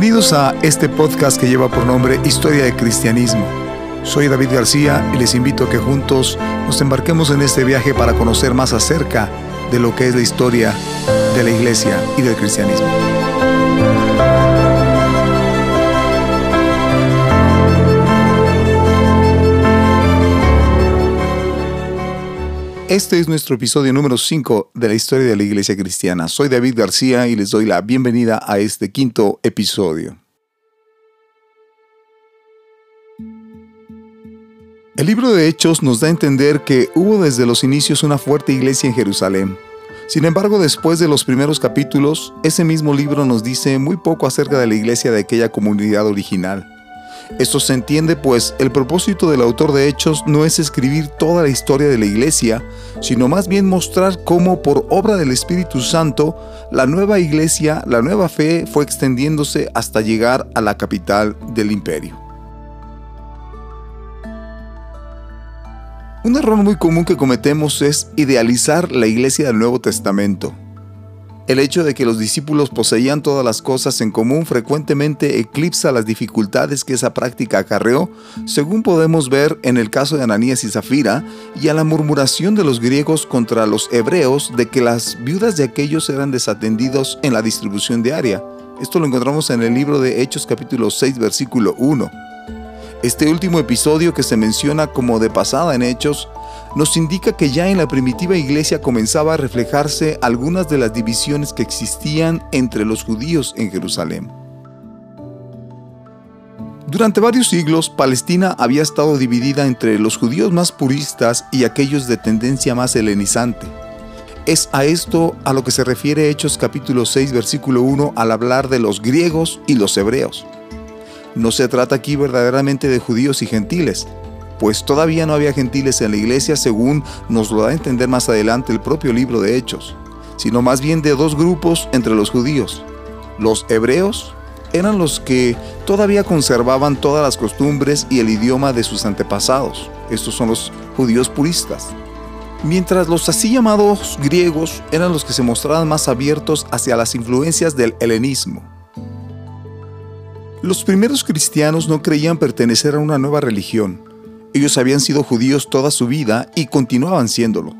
Bienvenidos a este podcast que lleva por nombre Historia de Cristianismo. Soy David García y les invito a que juntos nos embarquemos en este viaje para conocer más acerca de lo que es la historia de la iglesia y del cristianismo. Este es nuestro episodio número 5 de la historia de la iglesia cristiana. Soy David García y les doy la bienvenida a este quinto episodio. El libro de Hechos nos da a entender que hubo desde los inicios una fuerte iglesia en Jerusalén. Sin embargo, después de los primeros capítulos, ese mismo libro nos dice muy poco acerca de la iglesia de aquella comunidad original. Esto se entiende pues el propósito del autor de Hechos no es escribir toda la historia de la iglesia, sino más bien mostrar cómo por obra del Espíritu Santo la nueva iglesia, la nueva fe fue extendiéndose hasta llegar a la capital del imperio. Un error muy común que cometemos es idealizar la iglesia del Nuevo Testamento. El hecho de que los discípulos poseían todas las cosas en común frecuentemente eclipsa las dificultades que esa práctica acarreó, según podemos ver en el caso de Ananías y Zafira, y a la murmuración de los griegos contra los hebreos de que las viudas de aquellos eran desatendidos en la distribución diaria. Esto lo encontramos en el libro de Hechos capítulo 6 versículo 1. Este último episodio que se menciona como de pasada en Hechos nos indica que ya en la primitiva iglesia comenzaba a reflejarse algunas de las divisiones que existían entre los judíos en Jerusalén. Durante varios siglos, Palestina había estado dividida entre los judíos más puristas y aquellos de tendencia más helenizante. Es a esto a lo que se refiere Hechos capítulo 6 versículo 1 al hablar de los griegos y los hebreos. No se trata aquí verdaderamente de judíos y gentiles, pues todavía no había gentiles en la iglesia según nos lo da a entender más adelante el propio libro de Hechos, sino más bien de dos grupos entre los judíos. Los hebreos eran los que todavía conservaban todas las costumbres y el idioma de sus antepasados. Estos son los judíos puristas. Mientras los así llamados griegos eran los que se mostraban más abiertos hacia las influencias del helenismo. Los primeros cristianos no creían pertenecer a una nueva religión, ellos habían sido judíos toda su vida y continuaban siéndolo.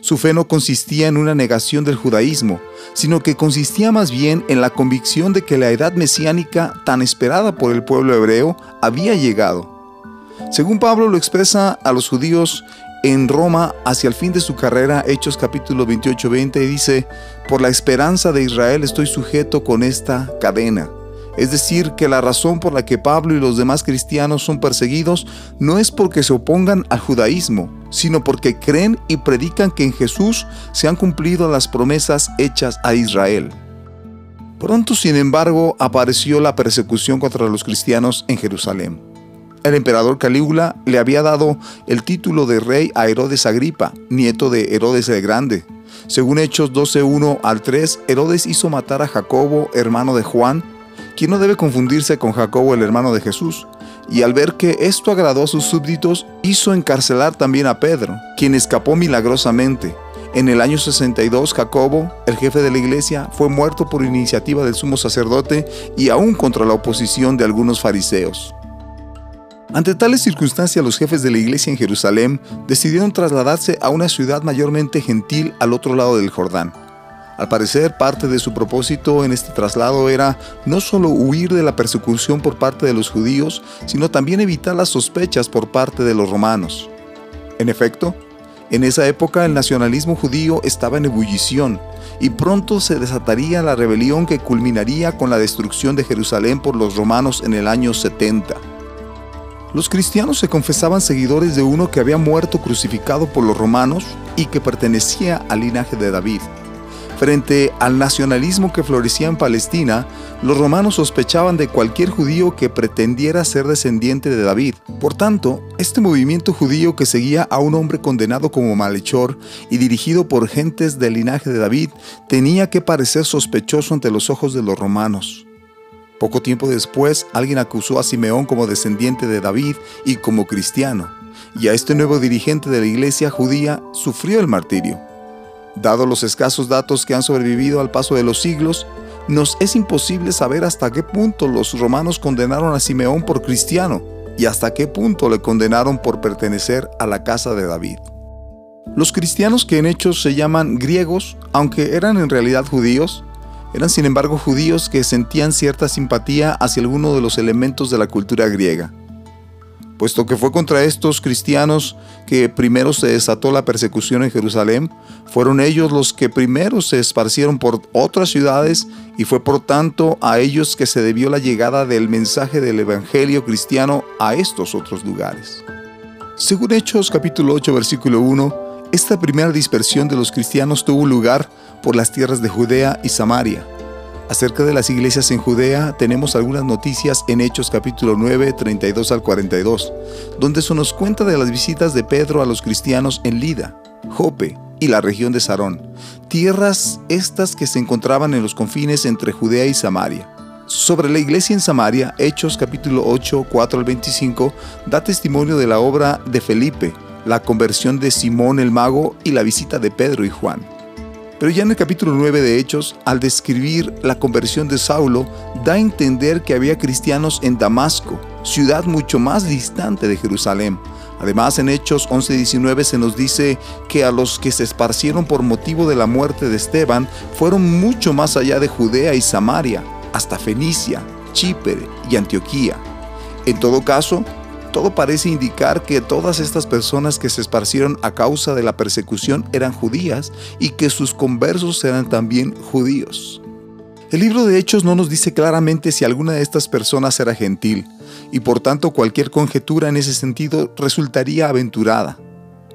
Su fe no consistía en una negación del judaísmo, sino que consistía más bien en la convicción de que la edad mesiánica tan esperada por el pueblo hebreo había llegado. Según Pablo lo expresa a los judíos en Roma hacia el fin de su carrera, Hechos capítulo 28-20, dice, Por la esperanza de Israel estoy sujeto con esta cadena es decir, que la razón por la que Pablo y los demás cristianos son perseguidos no es porque se opongan al judaísmo, sino porque creen y predican que en Jesús se han cumplido las promesas hechas a Israel. Pronto, sin embargo, apareció la persecución contra los cristianos en Jerusalén. El emperador Calígula le había dado el título de rey a Herodes Agripa, nieto de Herodes el Grande. Según Hechos 12.1 al 3, Herodes hizo matar a Jacobo, hermano de Juan, quien no debe confundirse con Jacobo el hermano de Jesús, y al ver que esto agradó a sus súbditos, hizo encarcelar también a Pedro, quien escapó milagrosamente. En el año 62, Jacobo, el jefe de la iglesia, fue muerto por iniciativa del sumo sacerdote y aún contra la oposición de algunos fariseos. Ante tales circunstancias, los jefes de la iglesia en Jerusalén decidieron trasladarse a una ciudad mayormente gentil al otro lado del Jordán. Al parecer, parte de su propósito en este traslado era no solo huir de la persecución por parte de los judíos, sino también evitar las sospechas por parte de los romanos. En efecto, en esa época el nacionalismo judío estaba en ebullición y pronto se desataría la rebelión que culminaría con la destrucción de Jerusalén por los romanos en el año 70. Los cristianos se confesaban seguidores de uno que había muerto crucificado por los romanos y que pertenecía al linaje de David. Frente al nacionalismo que florecía en Palestina, los romanos sospechaban de cualquier judío que pretendiera ser descendiente de David. Por tanto, este movimiento judío que seguía a un hombre condenado como malhechor y dirigido por gentes del linaje de David tenía que parecer sospechoso ante los ojos de los romanos. Poco tiempo después, alguien acusó a Simeón como descendiente de David y como cristiano, y a este nuevo dirigente de la iglesia judía sufrió el martirio. Dado los escasos datos que han sobrevivido al paso de los siglos, nos es imposible saber hasta qué punto los romanos condenaron a Simeón por cristiano y hasta qué punto le condenaron por pertenecer a la casa de David. Los cristianos que en hechos se llaman griegos, aunque eran en realidad judíos, eran sin embargo judíos que sentían cierta simpatía hacia alguno de los elementos de la cultura griega puesto que fue contra estos cristianos que primero se desató la persecución en Jerusalén, fueron ellos los que primero se esparcieron por otras ciudades y fue por tanto a ellos que se debió la llegada del mensaje del Evangelio cristiano a estos otros lugares. Según Hechos capítulo 8 versículo 1, esta primera dispersión de los cristianos tuvo lugar por las tierras de Judea y Samaria Acerca de las iglesias en Judea tenemos algunas noticias en Hechos capítulo 9, 32 al 42, donde se nos cuenta de las visitas de Pedro a los cristianos en Lida, Jope y la región de Sarón, tierras estas que se encontraban en los confines entre Judea y Samaria. Sobre la iglesia en Samaria, Hechos capítulo 8, 4 al 25, da testimonio de la obra de Felipe, la conversión de Simón el mago y la visita de Pedro y Juan. Pero ya en el capítulo 9 de Hechos, al describir la conversión de Saulo, da a entender que había cristianos en Damasco, ciudad mucho más distante de Jerusalén. Además, en Hechos 11:19 se nos dice que a los que se esparcieron por motivo de la muerte de Esteban fueron mucho más allá de Judea y Samaria, hasta Fenicia, Chipre y Antioquía. En todo caso, todo parece indicar que todas estas personas que se esparcieron a causa de la persecución eran judías y que sus conversos eran también judíos. El libro de Hechos no nos dice claramente si alguna de estas personas era gentil, y por tanto cualquier conjetura en ese sentido resultaría aventurada.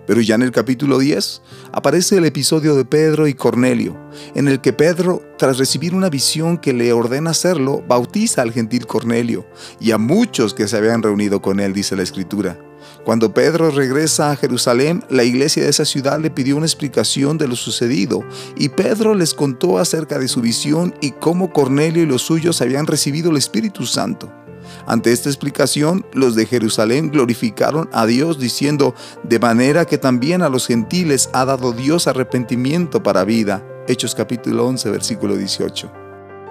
Pero ya en el capítulo 10 aparece el episodio de Pedro y Cornelio, en el que Pedro, tras recibir una visión que le ordena hacerlo, bautiza al gentil Cornelio y a muchos que se habían reunido con él, dice la escritura. Cuando Pedro regresa a Jerusalén, la iglesia de esa ciudad le pidió una explicación de lo sucedido y Pedro les contó acerca de su visión y cómo Cornelio y los suyos habían recibido el Espíritu Santo. Ante esta explicación, los de Jerusalén glorificaron a Dios diciendo, de manera que también a los gentiles ha dado Dios arrepentimiento para vida. Hechos capítulo 11, versículo 18.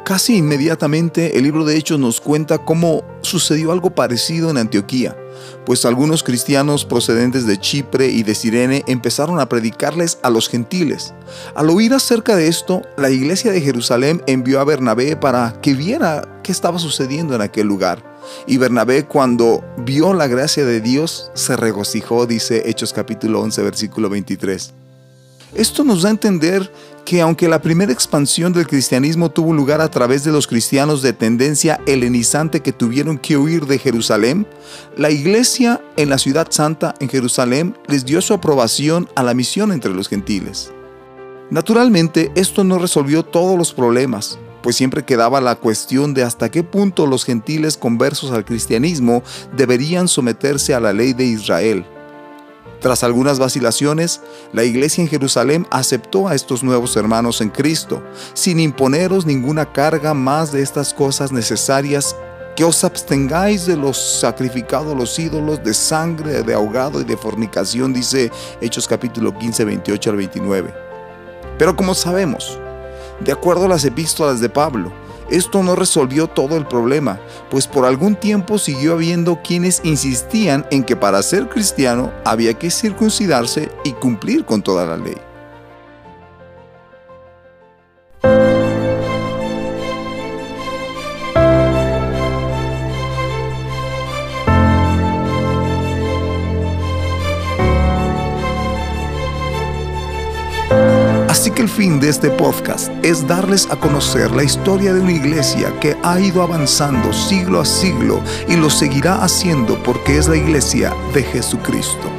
Casi inmediatamente el libro de Hechos nos cuenta cómo sucedió algo parecido en Antioquía, pues algunos cristianos procedentes de Chipre y de Sirene empezaron a predicarles a los gentiles. Al oír acerca de esto, la iglesia de Jerusalén envió a Bernabé para que viera qué estaba sucediendo en aquel lugar. Y Bernabé cuando vio la gracia de Dios se regocijó, dice Hechos capítulo 11 versículo 23. Esto nos da a entender que aunque la primera expansión del cristianismo tuvo lugar a través de los cristianos de tendencia helenizante que tuvieron que huir de Jerusalén, la iglesia en la ciudad santa en Jerusalén les dio su aprobación a la misión entre los gentiles. Naturalmente, esto no resolvió todos los problemas, pues siempre quedaba la cuestión de hasta qué punto los gentiles conversos al cristianismo deberían someterse a la ley de Israel. Tras algunas vacilaciones, la iglesia en Jerusalén aceptó a estos nuevos hermanos en Cristo, sin imponeros ninguna carga más de estas cosas necesarias, que os abstengáis de los sacrificados los ídolos, de sangre, de ahogado y de fornicación, dice Hechos capítulo 15, 28 al 29. Pero como sabemos, de acuerdo a las epístolas de Pablo, esto no resolvió todo el problema, pues por algún tiempo siguió habiendo quienes insistían en que para ser cristiano había que circuncidarse y cumplir con toda la ley. Así que el fin de este podcast es darles a conocer la historia de una iglesia que ha ido avanzando siglo a siglo y lo seguirá haciendo porque es la iglesia de Jesucristo.